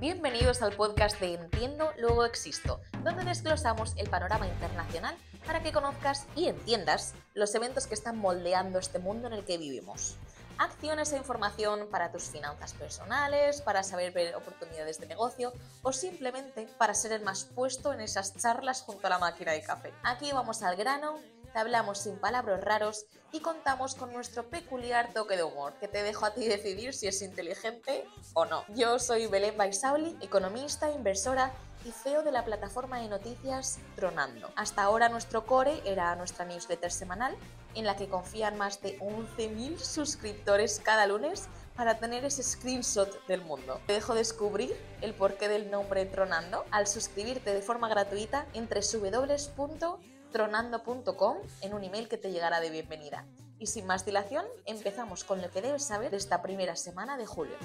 Bienvenidos al podcast de Entiendo, luego existo, donde desglosamos el panorama internacional para que conozcas y entiendas los eventos que están moldeando este mundo en el que vivimos. Acciones e información para tus finanzas personales, para saber ver oportunidades de negocio o simplemente para ser el más puesto en esas charlas junto a la máquina de café. Aquí vamos al grano hablamos sin palabras raros y contamos con nuestro peculiar toque de humor, que te dejo a ti decidir si es inteligente o no. Yo soy Belén Baisauli, economista, inversora y CEO de la plataforma de noticias Tronando. Hasta ahora nuestro core era nuestra newsletter semanal, en la que confían más de 11.000 suscriptores cada lunes para tener ese screenshot del mundo. Te dejo descubrir el porqué del nombre Tronando al suscribirte de forma gratuita entre www tronando.com en un email que te llegará de bienvenida. Y sin más dilación, empezamos con lo que debes saber de esta primera semana de julio.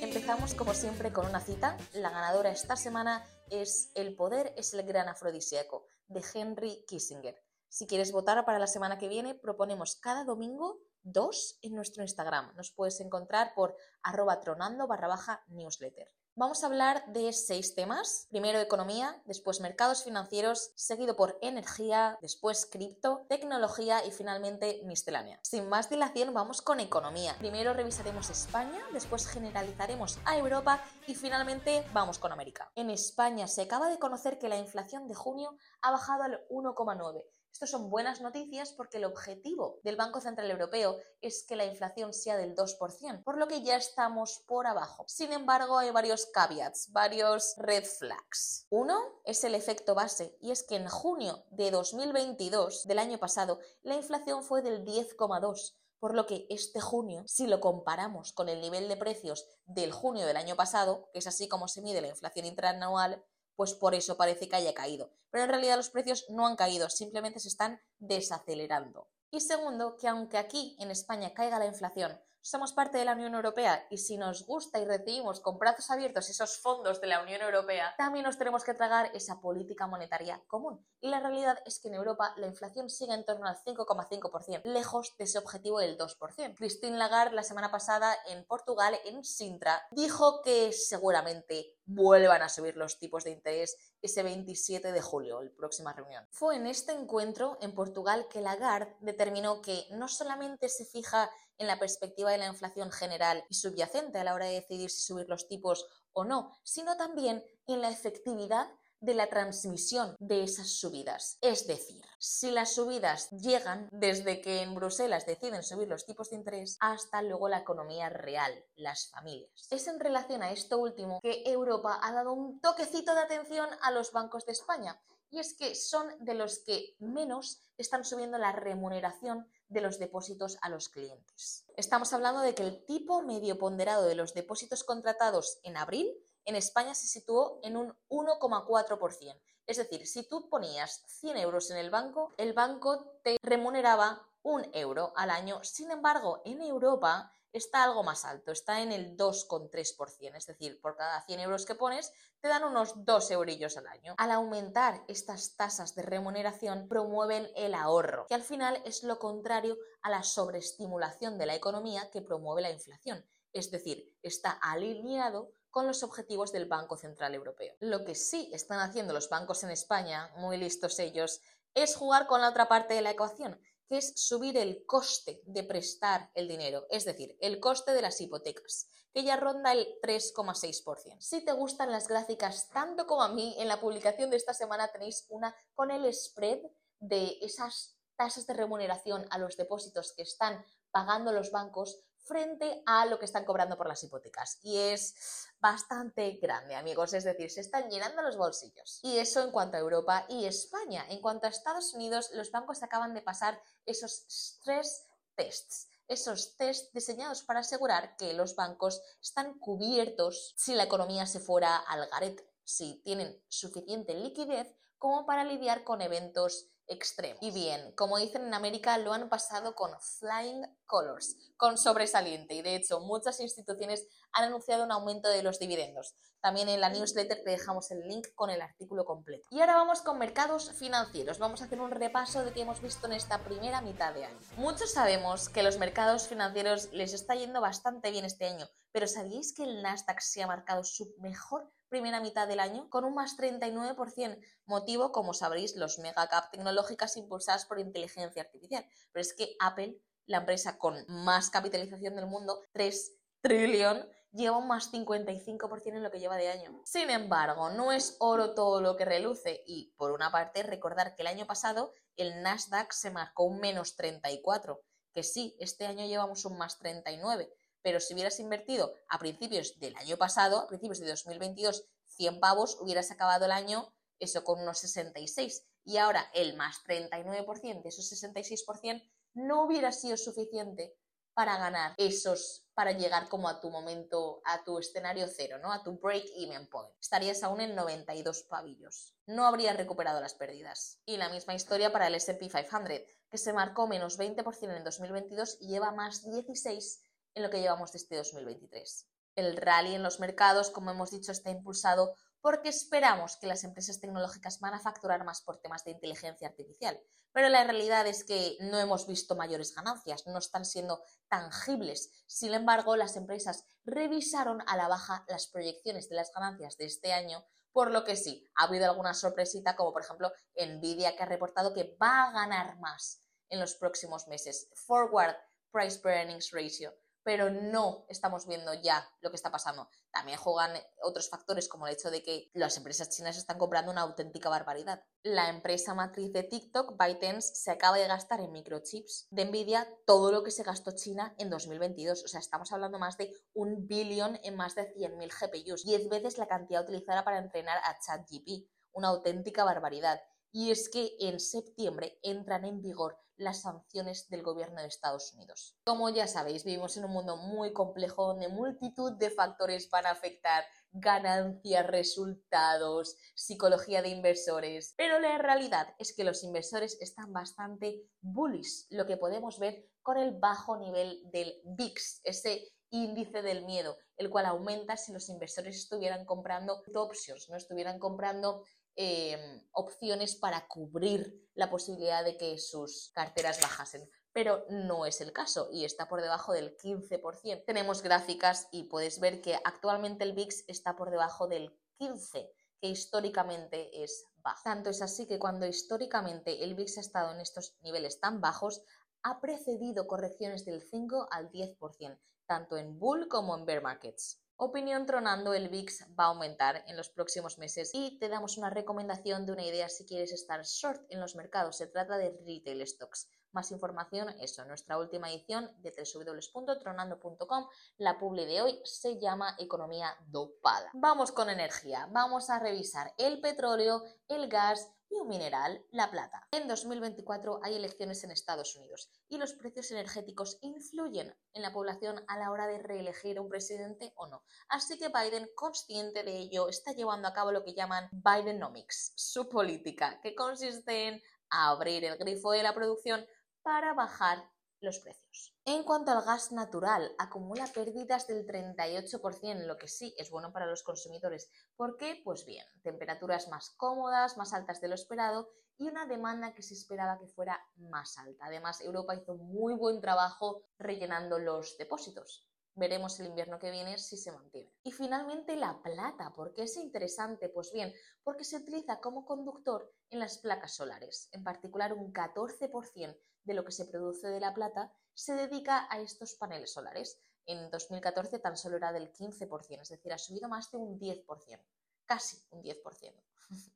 Empezamos como siempre con una cita. La ganadora esta semana es El poder es el gran afrodisíaco de Henry Kissinger. Si quieres votar para la semana que viene, proponemos cada domingo dos en nuestro Instagram. Nos puedes encontrar por arroba tronando barra baja newsletter. Vamos a hablar de seis temas. Primero economía, después mercados financieros, seguido por energía, después cripto, tecnología y finalmente miscelánea. Sin más dilación, vamos con economía. Primero revisaremos España, después generalizaremos a Europa y finalmente vamos con América. En España se acaba de conocer que la inflación de junio ha bajado al 1,9 esto son buenas noticias porque el objetivo del Banco Central Europeo es que la inflación sea del 2%, por lo que ya estamos por abajo. Sin embargo, hay varios caveats, varios red flags. Uno es el efecto base, y es que en junio de 2022, del año pasado, la inflación fue del 10,2%. Por lo que este junio, si lo comparamos con el nivel de precios del junio del año pasado, que es así como se mide la inflación interanual, pues por eso parece que haya caído. Pero en realidad los precios no han caído, simplemente se están desacelerando. Y segundo, que aunque aquí en España caiga la inflación, somos parte de la Unión Europea y si nos gusta y recibimos con brazos abiertos esos fondos de la Unión Europea, también nos tenemos que tragar esa política monetaria común. Y la realidad es que en Europa la inflación sigue en torno al 5,5%, lejos de ese objetivo del 2%. Christine Lagarde la semana pasada en Portugal, en Sintra, dijo que seguramente vuelvan a subir los tipos de interés ese 27 de julio, la próxima reunión. Fue en este encuentro en Portugal que Lagarde determinó que no solamente se fija en la perspectiva de la inflación general y subyacente a la hora de decidir si subir los tipos o no, sino también en la efectividad de la transmisión de esas subidas. Es decir, si las subidas llegan desde que en Bruselas deciden subir los tipos de interés hasta luego la economía real, las familias. Es en relación a esto último que Europa ha dado un toquecito de atención a los bancos de España y es que son de los que menos están subiendo la remuneración de los depósitos a los clientes. Estamos hablando de que el tipo medio ponderado de los depósitos contratados en abril en España se situó en un 1,4%. Es decir, si tú ponías 100 euros en el banco, el banco te remuneraba un euro al año. Sin embargo, en Europa está algo más alto, está en el 2,3%, es decir, por cada 100 euros que pones te dan unos 2 eurillos al año. Al aumentar estas tasas de remuneración promueven el ahorro, que al final es lo contrario a la sobreestimulación de la economía que promueve la inflación, es decir, está alineado con los objetivos del Banco Central Europeo. Lo que sí están haciendo los bancos en España, muy listos ellos, es jugar con la otra parte de la ecuación, que es subir el coste de prestar el dinero, es decir, el coste de las hipotecas, que ya ronda el 3,6%. Si te gustan las gráficas tanto como a mí, en la publicación de esta semana tenéis una con el spread de esas tasas de remuneración a los depósitos que están pagando los bancos frente a lo que están cobrando por las hipotecas. Y es bastante grande, amigos, es decir, se están llenando los bolsillos. Y eso en cuanto a Europa y España. En cuanto a Estados Unidos, los bancos acaban de pasar esos stress tests esos tests diseñados para asegurar que los bancos están cubiertos si la economía se fuera al garete, si tienen suficiente liquidez como para lidiar con eventos extremos. Y bien, como dicen en América, lo han pasado con flying colors, con sobresaliente. Y de hecho, muchas instituciones han anunciado un aumento de los dividendos. También en la newsletter te dejamos el link con el artículo completo. Y ahora vamos con mercados financieros. Vamos a hacer un repaso de qué hemos visto en esta primera mitad de año. Muchos sabemos que los mercados financieros les está yendo bastante bien este año, pero ¿sabíais que el Nasdaq se ha marcado su mejor primera mitad del año con un más 39%, motivo, como sabréis, los megacap tecnológicas impulsadas por inteligencia artificial. Pero es que Apple, la empresa con más capitalización del mundo, 3 trillón, lleva un más 55% en lo que lleva de año. Sin embargo, no es oro todo lo que reluce y, por una parte, recordar que el año pasado el Nasdaq se marcó un menos 34, que sí, este año llevamos un más 39, pero si hubieras invertido a principios del año pasado, a principios de 2022, 100 pavos, hubieras acabado el año eso con unos 66 y ahora el más 39%, esos 66%, no hubiera sido suficiente para ganar esos, para llegar como a tu momento, a tu escenario cero, ¿no? A tu break-even point. Estarías aún en 92 pavillos. No habrías recuperado las pérdidas. Y la misma historia para el S&P 500, que se marcó menos 20% en 2022 y lleva más 16 en lo que llevamos desde 2023. El rally en los mercados, como hemos dicho, está impulsado porque esperamos que las empresas tecnológicas van a facturar más por temas de inteligencia artificial. Pero la realidad es que no hemos visto mayores ganancias, no están siendo tangibles. Sin embargo, las empresas revisaron a la baja las proyecciones de las ganancias de este año, por lo que sí, ha habido alguna sorpresita, como por ejemplo Nvidia, que ha reportado que va a ganar más en los próximos meses. Forward Price Per Earnings Ratio pero no estamos viendo ya lo que está pasando. También juegan otros factores como el hecho de que las empresas chinas están comprando una auténtica barbaridad. La empresa matriz de TikTok, ByteDance, se acaba de gastar en microchips de Nvidia todo lo que se gastó China en 2022. O sea, estamos hablando más de un billón en más de 100.000 GPUs, 10 veces la cantidad utilizada para entrenar a ChatGPT. Una auténtica barbaridad. Y es que en septiembre entran en vigor las sanciones del gobierno de Estados Unidos. Como ya sabéis, vivimos en un mundo muy complejo donde multitud de factores van a afectar ganancias, resultados, psicología de inversores. Pero la realidad es que los inversores están bastante bullish, lo que podemos ver con el bajo nivel del VIX, ese índice del miedo, el cual aumenta si los inversores estuvieran comprando options, no estuvieran comprando Em, opciones para cubrir la posibilidad de que sus carteras bajasen. Pero no es el caso y está por debajo del 15%. Tenemos gráficas y puedes ver que actualmente el VIX está por debajo del 15%, que históricamente es bajo. Tanto es así que cuando históricamente el VIX ha estado en estos niveles tan bajos, ha precedido correcciones del 5 al 10%, tanto en bull como en bear markets. Opinión tronando, el VIX va a aumentar en los próximos meses y te damos una recomendación de una idea si quieres estar short en los mercados. Se trata de retail stocks. Más información, eso, nuestra última edición de www.tronando.com. La publi de hoy se llama Economía dopada. Vamos con energía. Vamos a revisar el petróleo, el gas, y un mineral, la plata. En 2024 hay elecciones en Estados Unidos y los precios energéticos influyen en la población a la hora de reelegir un presidente o no. Así que Biden, consciente de ello, está llevando a cabo lo que llaman Bidenomics, su política, que consiste en abrir el grifo de la producción para bajar los precios. En cuanto al gas natural, acumula pérdidas del 38%, lo que sí es bueno para los consumidores. ¿Por qué? Pues bien, temperaturas más cómodas, más altas de lo esperado y una demanda que se esperaba que fuera más alta. Además, Europa hizo muy buen trabajo rellenando los depósitos. Veremos el invierno que viene si se mantiene. Y finalmente la plata. ¿Por qué es interesante? Pues bien, porque se utiliza como conductor en las placas solares. En particular, un 14% de lo que se produce de la plata se dedica a estos paneles solares. En 2014 tan solo era del 15%, es decir, ha subido más de un 10%, casi un 10%.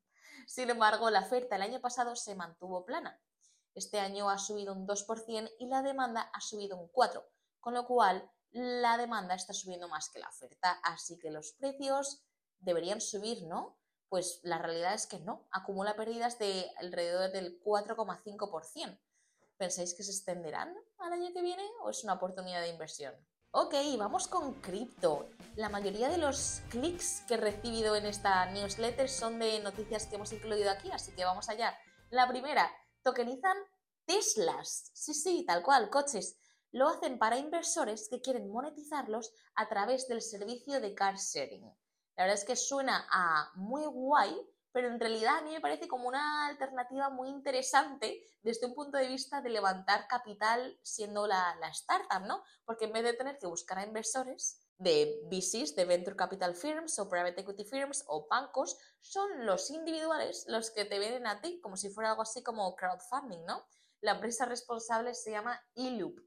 Sin embargo, la oferta el año pasado se mantuvo plana. Este año ha subido un 2% y la demanda ha subido un 4%, con lo cual la demanda está subiendo más que la oferta, así que los precios deberían subir, ¿no? Pues la realidad es que no, acumula pérdidas de alrededor del 4,5%. ¿Pensáis que se extenderán al año que viene o es una oportunidad de inversión? Ok, vamos con cripto. La mayoría de los clics que he recibido en esta newsletter son de noticias que hemos incluido aquí, así que vamos allá. La primera, tokenizan Teslas. Sí, sí, tal cual, coches. Lo hacen para inversores que quieren monetizarlos a través del servicio de car sharing. La verdad es que suena a muy guay, pero en realidad a mí me parece como una alternativa muy interesante desde un punto de vista de levantar capital siendo la, la startup, ¿no? Porque en vez de tener que buscar a inversores, de VCs, de Venture Capital Firms o Private Equity Firms o bancos, son los individuales los que te vienen a ti, como si fuera algo así como crowdfunding, ¿no? La empresa responsable se llama eLoop,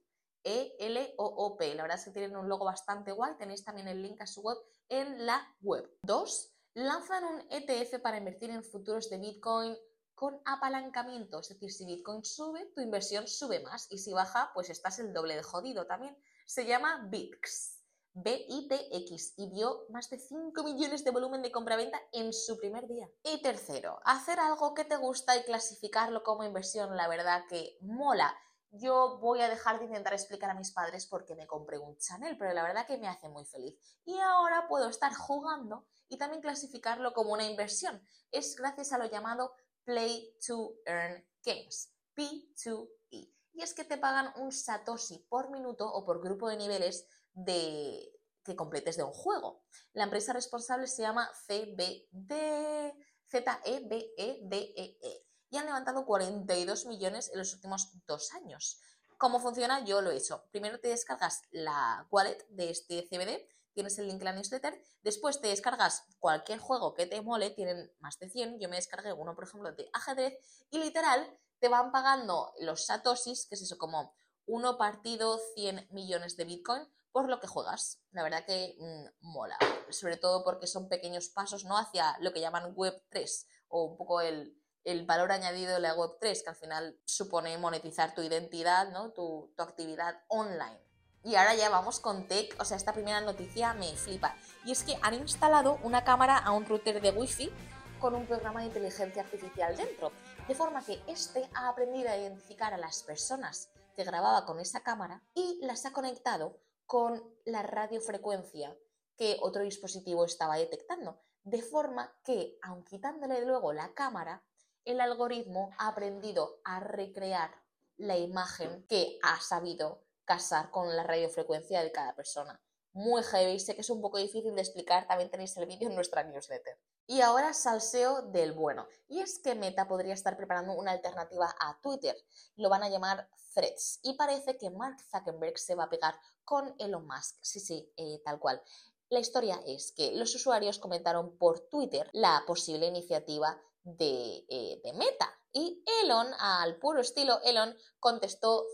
E-L-O-O-P. La verdad es que tienen un logo bastante guay, tenéis también el link a su web en la web. Dos, lanzan un ETF para invertir en futuros de Bitcoin con apalancamiento, es decir, si Bitcoin sube, tu inversión sube más y si baja, pues estás el doble de jodido también. Se llama BITX. BITX y dio más de 5 millones de volumen de compraventa en su primer día. Y tercero, hacer algo que te gusta y clasificarlo como inversión, la verdad que mola. Yo voy a dejar de intentar explicar a mis padres por qué me compré un Chanel, pero la verdad que me hace muy feliz. Y ahora puedo estar jugando y también clasificarlo como una inversión. Es gracias a lo llamado Play to Earn Games, P2E. Y es que te pagan un Satoshi por minuto o por grupo de niveles de, que completes de un juego. La empresa responsable se llama CBD, Z-E-B-E-D-E-E han levantado 42 millones en los últimos dos años. ¿Cómo funciona? Yo lo he hecho. Primero te descargas la wallet de este CBD, tienes el link en la newsletter, después te descargas cualquier juego que te mole, tienen más de 100, yo me descargué uno, por ejemplo, de ajedrez, y literal te van pagando los satoshis, que es eso, como uno partido 100 millones de Bitcoin, por lo que juegas. La verdad que mm, mola, sobre todo porque son pequeños pasos ¿no? hacia lo que llaman Web 3 o un poco el, valor añadido de la Web 3, que al final supone monetizar tu identidad, ¿no? tu, tu actividad online. Y ahora ya vamos con tech, o sea, esta primera noticia me flipa. Y es que han instalado una cámara a un router de Wi-Fi con un programa de inteligencia artificial dentro, de forma que este ha aprendido a identificar a las personas que grababa con esa cámara y las ha conectado con la radiofrecuencia que otro dispositivo estaba detectando. De forma que, aun quitándole luego la cámara, el algoritmo ha aprendido a recrear la imagen que ha sabido casar con la radiofrecuencia de cada persona. Muy heavy, sé que es un poco difícil de explicar, también tenéis el vídeo en nuestra newsletter. Y ahora salseo del bueno. Y es que Meta podría estar preparando una alternativa a Twitter. Lo van a llamar Threads. Y parece que Mark Zuckerberg se va a pegar con Elon Musk. Sí, sí, eh, tal cual. La historia es que los usuarios comentaron por Twitter la posible iniciativa de, eh, de Meta. Y Elon, al puro estilo Elon, contestó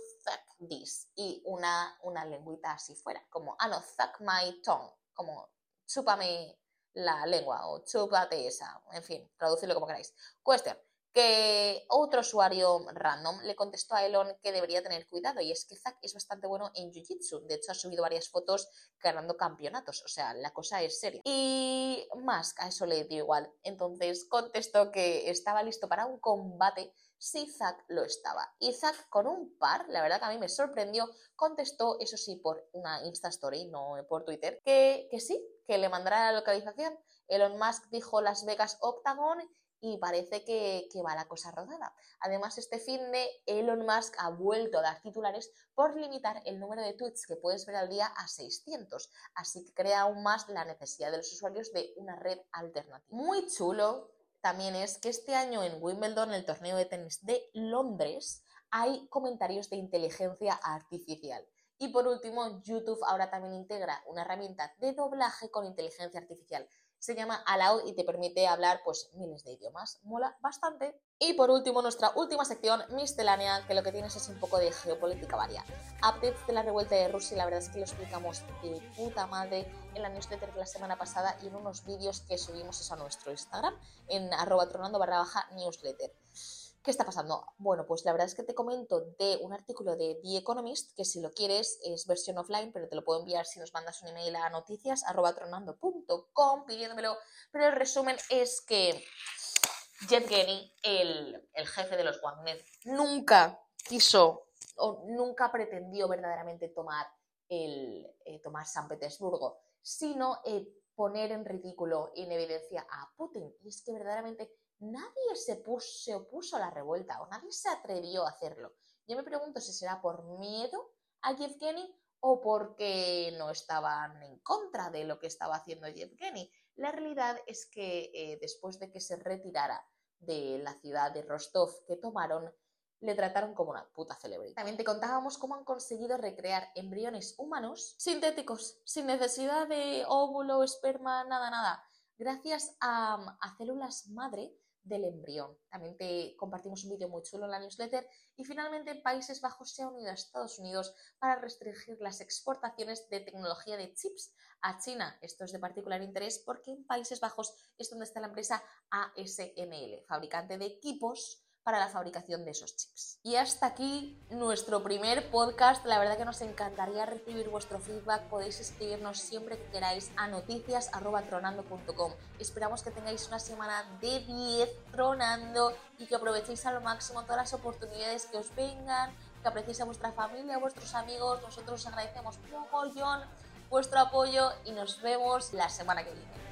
this. Y una, una lengüita así fuera, como, ah, no, fuck my tongue, como, chúpame la lengua o chúpate esa, en fin, traducirlo como queráis. Cuestión, que otro usuario random le contestó a Elon que debería tener cuidado y es que Zack es bastante bueno en Jiu-Jitsu, de hecho ha subido varias fotos ganando campeonatos, o sea, la cosa es seria. Y Musk a eso le dio igual, entonces contestó que estaba listo para un combate si Zack lo estaba. Y Zack con un par, la verdad que a mí me sorprendió, contestó, eso sí, por una Insta Story, no por Twitter, que, que sí, que le mandará la localización. Elon Musk dijo Las Vegas Octagon y parece que, va la cosa rodada. Además, este fin de Elon Musk ha vuelto a dar titulares por limitar el número de tweets que puedes ver al día a 600, así que crea aún más la necesidad de los usuarios de una red alternativa. Muy chulo también es que este año en Wimbledon, el torneo de tenis de Londres, hay comentarios de inteligencia artificial. Y por último, YouTube ahora también integra una herramienta de doblaje con inteligencia artificial. Se llama Allow y te permite hablar pues miles de idiomas. Mola bastante. Y por último, nuestra última sección, miscelánea, que lo que tienes es un poco de geopolítica varia. Updates de la revuelta de Rusia, la verdad es que lo explicamos de puta madre en la newsletter de la semana pasada y en unos vídeos que subimos a nuestro Instagram, en arroba tronando barra baja newsletter. ¿Qué está pasando? Bueno, pues la verdad es que te comento de un artículo de The Economist, que si lo quieres es versión offline, pero te lo puedo enviar si nos mandas un email a noticias.tronando.com pidiéndomelo. Pero el resumen es que Jeff Genney, el, jefe de los Wagner, nunca quiso o nunca pretendió verdaderamente tomar, el, eh, tomar San Petersburgo, sino eh, poner en ridículo, en evidencia a Putin. Y es que verdaderamente nadie se, puso, se opuso a la revuelta o nadie se atrevió a hacerlo. Yo me pregunto si será por miedo a Yevgeny o porque no estaban en contra de lo que estaba haciendo Yevgeny. La realidad es que eh, después de que se retirara de la ciudad de Rostov que tomaron, le trataron como una puta celebridad. También te contábamos cómo han conseguido recrear embriones humanos sintéticos, sin necesidad de óvulo, esperma, nada, nada, gracias a, a células madre del embrión. También te compartimos un vídeo muy chulo en la newsletter. Y finalmente, Países Bajos se ha unido a Estados Unidos para restringir las exportaciones de tecnología de chips a China. Esto es de particular interés porque en Países Bajos es donde está la empresa ASML, fabricante de equipos para la fabricación de esos chips. Y hasta aquí nuestro primer podcast. La verdad que nos encantaría recibir vuestro feedback. Podéis escribirnos siempre que queráis a noticias.tronando.com. Esperamos que tengáis una semana de 10 tronando y que aprovechéis al máximo todas las oportunidades que os vengan, que apreciéis a vuestra familia, a vuestros amigos. Nosotros os agradecemos mogollón vuestro apoyo y nos vemos la semana que viene.